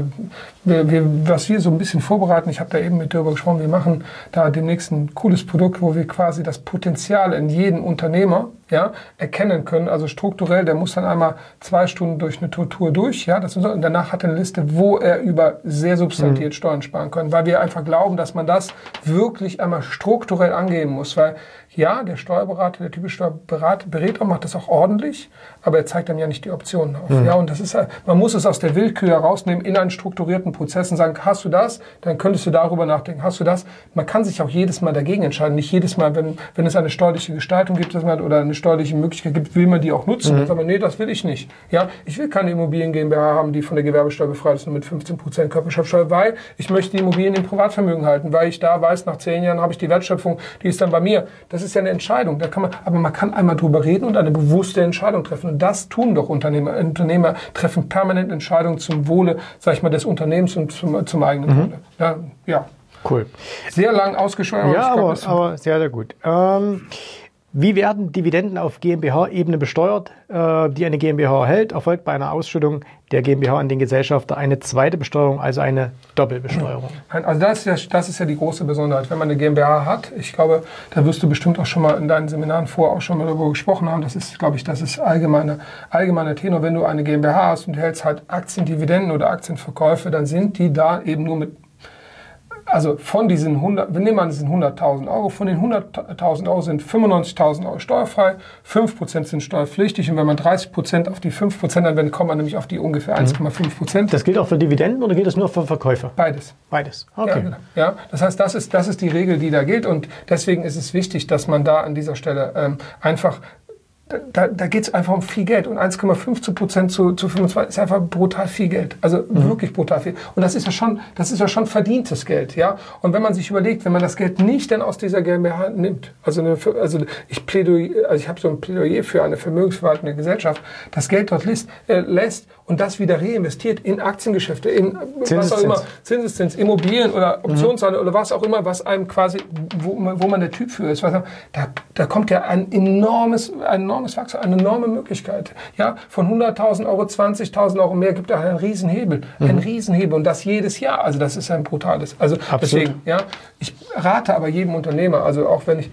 wir, wir, was wir so ein bisschen vorbereiten, ich habe da eben mit darüber gesprochen, wir machen da demnächst ein cooles Produkt, wo wir quasi das Potenzial in jedem Unternehmer ja, erkennen können. Also strukturell, der muss dann einmal zwei Stunden durch eine Tortur durch, ja, das ist, und danach hat er eine Liste, wo er über sehr substantiert mhm. Steuern sparen kann, weil wir einfach glauben, dass man das wirklich einmal strukturell angehen muss, weil ja, der Steuerberater, der typische Steuerberater macht das auch ordentlich, aber er zeigt einem ja nicht die Optionen auf. Mhm. Ja, und das ist, man muss es aus der Willkür herausnehmen in einen strukturierten Prozess und sagen, hast du das, dann könntest du darüber nachdenken. Hast du das? Man kann sich auch jedes Mal dagegen entscheiden. Nicht jedes Mal, wenn, wenn es eine steuerliche Gestaltung gibt oder eine steuerliche Möglichkeit gibt, will man die auch nutzen. Mhm. Aber nee, das will ich nicht. Ja, ich will keine Immobilien GmbH haben, die von der Gewerbesteuer befreit ist, nur mit 15 Prozent Körperschaftsteuer, weil ich möchte die Immobilien im Privatvermögen halten, weil ich da weiß, nach zehn Jahren habe ich die Wertschöpfung, die ist dann bei mir. Das ist ja eine Entscheidung. Da kann man, aber man kann einmal drüber reden und eine bewusste Entscheidung treffen. Und das tun doch Unternehmer. Unternehmer treffen permanent Entscheidungen zum Wohle, sag ich mal, des Unternehmens und zum, zum eigenen mhm. Wohle. Ja, ja. Cool. Sehr lang ausgeschwört. Ja, aber, aber, sehr, sehr gut. Ähm, wie werden Dividenden auf GmbH-Ebene besteuert, äh, die eine GmbH erhält? Erfolgt bei einer Ausschüttung der GmbH an den Gesellschafter eine zweite Besteuerung, also eine Doppelbesteuerung. Also das ist, ja, das ist ja die große Besonderheit. Wenn man eine GmbH hat, ich glaube, da wirst du bestimmt auch schon mal in deinen Seminaren vorher auch schon mal darüber gesprochen haben. Das ist, glaube ich, das ist allgemeine, allgemeiner Tenor. Wenn du eine GmbH hast und hältst halt Aktiendividenden oder Aktienverkäufe, dann sind die da eben nur mit also von diesen 100, wir nehmen an, das sind 100.000 Euro, von den 100.000 Euro sind 95.000 Euro steuerfrei, 5% sind steuerpflichtig und wenn man 30% auf die 5% anwendet, kommt man nämlich auf die ungefähr 1,5%. Mhm. Das gilt auch für Dividenden oder gilt das nur für Verkäufer? Beides. Beides, okay. Ja, genau. ja, das heißt, das ist, das ist die Regel, die da gilt und deswegen ist es wichtig, dass man da an dieser Stelle ähm, einfach da, da geht es einfach um viel Geld. Und 1,15 Prozent zu, zu 25 ist einfach brutal viel Geld. Also mhm. wirklich brutal viel. Und das ist ja schon, das ist ja schon verdientes Geld, ja. Und wenn man sich überlegt, wenn man das Geld nicht dann aus dieser GmbH nimmt, also, eine, also ich plädoyer, also ich habe so ein Plädoyer für eine vermögensverwaltende Gesellschaft, das Geld dort lässt, äh, lässt und das wieder reinvestiert in Aktiengeschäfte, in was auch immer, Zinseszins, Immobilien oder. Optionshandel mhm. oder was auch immer, was einem quasi, wo, wo man der Typ für ist. da, da kommt ja ein enormes, ein enormes Wachstum, eine enorme Möglichkeit. Ja, von 100.000 Euro, 20.000 Euro mehr gibt da einen Riesenhebel, mhm. einen Riesenhebel und das jedes Jahr. Also das ist ein brutales. Also Absolut. deswegen, ja, ich rate aber jedem Unternehmer, also auch wenn ich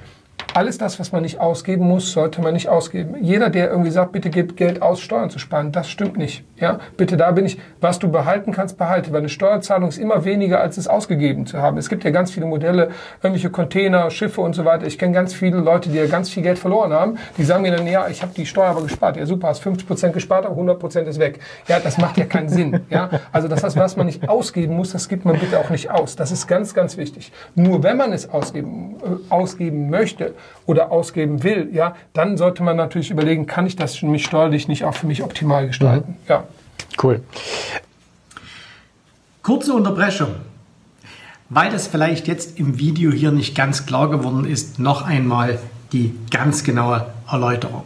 alles das, was man nicht ausgeben muss, sollte man nicht ausgeben. Jeder, der irgendwie sagt, bitte gib Geld aus, Steuern zu sparen, das stimmt nicht. Ja, bitte, da bin ich, was du behalten kannst, behalte, weil eine Steuerzahlung ist immer weniger, als es ausgegeben zu haben. Es gibt ja ganz viele Modelle, irgendwelche Container, Schiffe und so weiter. Ich kenne ganz viele Leute, die ja ganz viel Geld verloren haben. Die sagen mir dann, ja, ich habe die Steuer aber gespart. Ja, super, hast 50 Prozent gespart, aber 100 Prozent ist weg. Ja, das macht ja keinen Sinn. Ja, also das heißt, was man nicht ausgeben muss, das gibt man bitte auch nicht aus. Das ist ganz, ganz wichtig. Nur wenn man es ausgeben, äh, ausgeben möchte oder ausgeben will, ja, dann sollte man natürlich überlegen, kann ich das mich steuerlich nicht auch für mich optimal gestalten. Mhm. Ja. Cool. Kurze Unterbrechung. Weil das vielleicht jetzt im Video hier nicht ganz klar geworden ist, noch einmal die ganz genaue Erläuterung.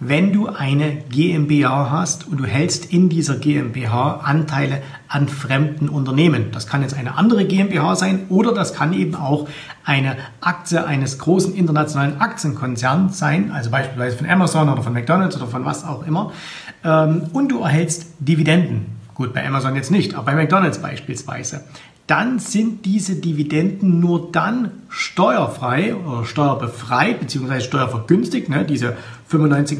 Wenn du eine GmbH hast und du hältst in dieser GmbH Anteile an fremden Unternehmen, das kann jetzt eine andere GmbH sein oder das kann eben auch eine Aktie eines großen internationalen Aktienkonzerns sein, also beispielsweise von Amazon oder von McDonald's oder von was auch immer, ähm, und du erhältst Dividenden. Gut, bei Amazon jetzt nicht, aber bei McDonald's beispielsweise dann sind diese Dividenden nur dann steuerfrei oder steuerbefreit beziehungsweise steuervergünstigt, ne, diese 95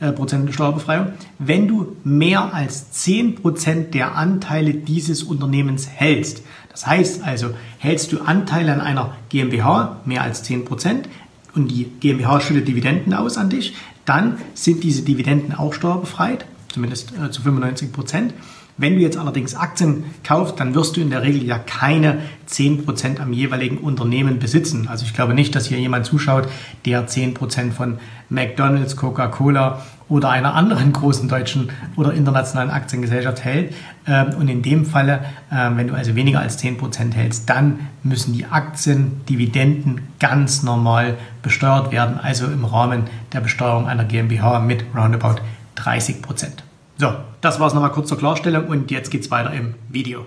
äh, Prozent Steuerbefreiung, wenn du mehr als 10 Prozent der Anteile dieses Unternehmens hältst. Das heißt also, hältst du Anteile an einer GmbH mehr als 10 Prozent und die GmbH schüttet Dividenden aus an dich, dann sind diese Dividenden auch steuerbefreit, zumindest äh, zu 95 Prozent. Wenn du jetzt allerdings Aktien kaufst, dann wirst du in der Regel ja keine 10% am jeweiligen Unternehmen besitzen. Also ich glaube nicht, dass hier jemand zuschaut, der 10% von McDonald's, Coca-Cola oder einer anderen großen deutschen oder internationalen Aktiengesellschaft hält. Ähm, und in dem Falle, ähm, wenn du also weniger als 10% hältst, dann müssen die Aktien, Dividenden ganz normal besteuert werden, also im Rahmen der Besteuerung einer GmbH mit roundabout 30%. So, das war es nochmal kurz zur Klarstellung und jetzt geht es weiter im Video.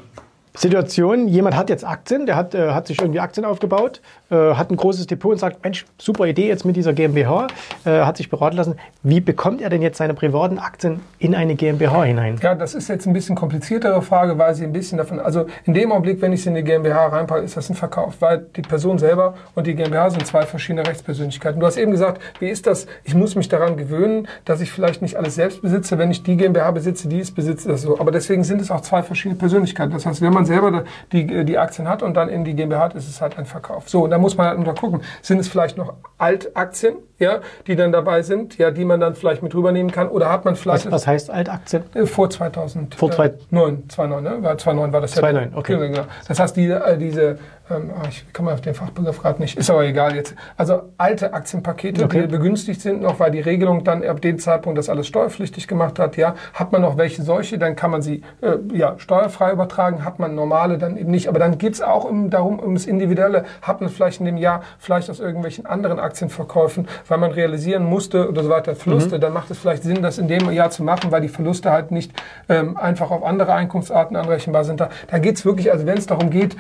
Situation, jemand hat jetzt Aktien, der hat, äh, hat sich irgendwie Aktien aufgebaut, äh, hat ein großes Depot und sagt, Mensch, super Idee jetzt mit dieser GmbH, äh, hat sich beraten lassen. Wie bekommt er denn jetzt seine privaten Aktien in eine GmbH hinein? Ja, das ist jetzt ein bisschen kompliziertere Frage, weil sie ein bisschen davon, also in dem Augenblick, wenn ich sie in die GmbH reinpacke, ist das ein Verkauf, weil die Person selber und die GmbH sind zwei verschiedene Rechtspersönlichkeiten. Du hast eben gesagt, wie ist das? Ich muss mich daran gewöhnen, dass ich vielleicht nicht alles selbst besitze. Wenn ich die GmbH besitze, die ist besitze, das so. Aber deswegen sind es auch zwei verschiedene Persönlichkeiten. Das heißt, wenn man man selber die, die Aktien hat und dann in die GmbH hat, ist es halt ein Verkauf. So, und da muss man halt nur gucken, sind es vielleicht noch Altaktien, ja, die dann dabei sind, ja, die man dann vielleicht mit rübernehmen kann oder hat man vielleicht... Was, was heißt Altaktien? Äh, vor 2009, vor 2009, 2009, ne? 2009 war das ja. 2009, okay. Genau. Das heißt, die, äh, diese ähm, ah, ich komme auf den Fachbegriff gerade nicht, ist aber egal jetzt. Also alte Aktienpakete, okay. die begünstigt sind noch, weil die Regelung dann ab dem Zeitpunkt das alles steuerpflichtig gemacht hat. Ja, hat man noch welche solche, dann kann man sie äh, ja, steuerfrei übertragen, hat man normale dann eben nicht. Aber dann geht es auch um, darum, ums Individuelle. Hat man vielleicht in dem Jahr vielleicht aus irgendwelchen anderen Aktienverkäufen, weil man realisieren musste oder so weiter Verluste, mhm. dann macht es vielleicht Sinn, das in dem Jahr zu machen, weil die Verluste halt nicht ähm, einfach auf andere Einkunftsarten anrechenbar sind. Da, da geht es wirklich, also wenn es darum geht,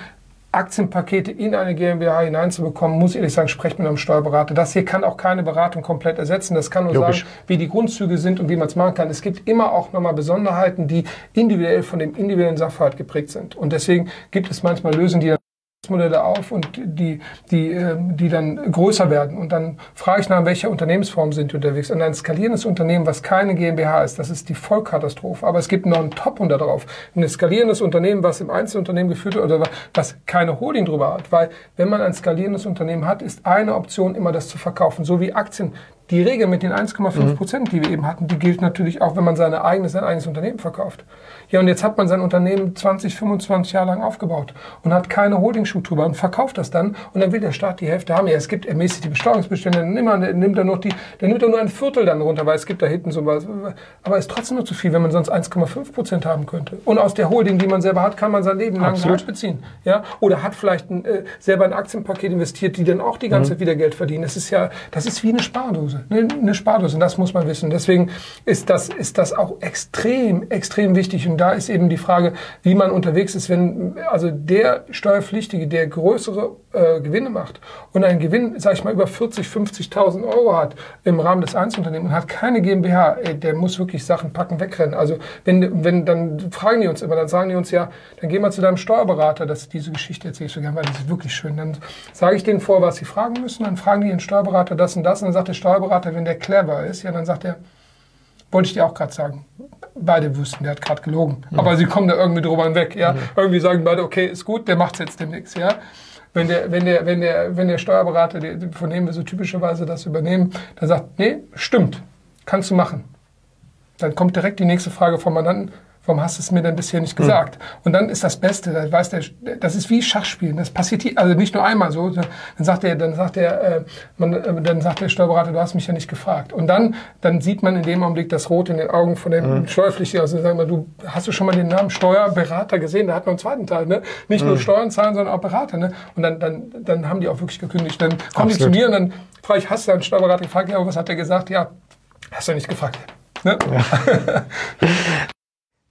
Aktienpakete in eine GmbH hineinzubekommen, muss ich ehrlich sagen, sprecht mit einem Steuerberater. Das hier kann auch keine Beratung komplett ersetzen. Das kann nur Logisch. sagen, wie die Grundzüge sind und wie man es machen kann. Es gibt immer auch nochmal Besonderheiten, die individuell von dem individuellen Sachverhalt geprägt sind. Und deswegen gibt es manchmal Lösungen, die dann Modelle auf und die, die, ähm, die dann größer werden. Und dann frage ich nach, welcher Unternehmensform sind die unterwegs. Und ein skalierendes Unternehmen, was keine GmbH ist, das ist die Vollkatastrophe. Aber es gibt noch einen Top unter drauf. Ein skalierendes Unternehmen, was im Einzelunternehmen geführt wird oder was keine Holding drüber hat. Weil wenn man ein skalierendes Unternehmen hat, ist eine Option immer das zu verkaufen. So wie Aktien die Regel mit den 1,5 mhm. Prozent, die wir eben hatten, die gilt natürlich auch, wenn man seine eigene, sein eigenes Unternehmen verkauft. Ja, und jetzt hat man sein Unternehmen 20, 25 Jahre lang aufgebaut und hat keine Holdingstruktur und verkauft das dann und dann will der Staat die Hälfte haben. Ja, es gibt ermäßigt die Besteuerungsbestände, dann nimmt, man, nimmt er noch die, dann nimmt er nur ein Viertel dann runter, weil es gibt da hinten so was. Aber ist trotzdem nur zu viel, wenn man sonst 1,5 Prozent haben könnte. Und aus der Holding, die man selber hat, kann man sein Leben lang Absolut. beziehen. Ja, oder hat vielleicht ein, äh, selber ein Aktienpaket investiert, die dann auch die ganze mhm. Zeit wieder Geld verdienen. Das ist ja, das ist wie eine Spardose, eine, eine Spardose. Und das muss man wissen. Deswegen ist das, ist das auch extrem, extrem wichtig. Und da ist eben die Frage, wie man unterwegs ist, wenn also der Steuerpflichtige, der größere äh, Gewinne macht und einen Gewinn, sage ich mal, über 40, 50.000 Euro hat im Rahmen des Einzelunternehmens und hat keine GmbH, ey, der muss wirklich Sachen packen, wegrennen. Also wenn, wenn dann fragen die uns immer, dann sagen die uns ja, dann geh mal zu deinem Steuerberater, dass diese Geschichte erzähle ich so gerne, weil das ist wirklich schön. Dann sage ich denen vor, was sie fragen müssen, dann fragen die ihren Steuerberater das und das und dann sagt der Steuerberater, wenn der clever ist, ja, dann sagt er, wollte ich dir auch gerade sagen. Beide wussten, der hat gerade gelogen. Mhm. Aber sie kommen da irgendwie drüber hinweg. Ja? Mhm. Irgendwie sagen beide, okay, ist gut, der macht es jetzt demnächst. Ja? Wenn der, wenn der, wenn der, wenn der Steuerberater, von dem wir so typischerweise das übernehmen, dann sagt, nee, stimmt, kannst du machen. Dann kommt direkt die nächste Frage vom Mandanten, warum hast du es mir denn bisher nicht gesagt? Mhm. Und dann ist das Beste, da weiß der, das ist wie Schachspielen. Das passiert hier, also nicht nur einmal so. Dann sagt der, dann sagt der, äh, man, äh, dann sagt der Steuerberater, du hast mich ja nicht gefragt. Und dann, dann sieht man in dem Augenblick das Rot in den Augen von dem mhm. Steuerpflichtigen. Also sagen wir, du hast du schon mal den Namen Steuerberater gesehen? Da hat man einen zweiten Teil, ne? Nicht mhm. nur Steuern zahlen, sondern auch Berater, ne? Und dann, dann, dann haben die auch wirklich gekündigt. Dann kommen Absolut. die zu mir und dann frage ich, hast du einen Steuerberater gefragt? Ja, was hat er gesagt? Ja, hast du nicht gefragt. Ne? Ja. (laughs)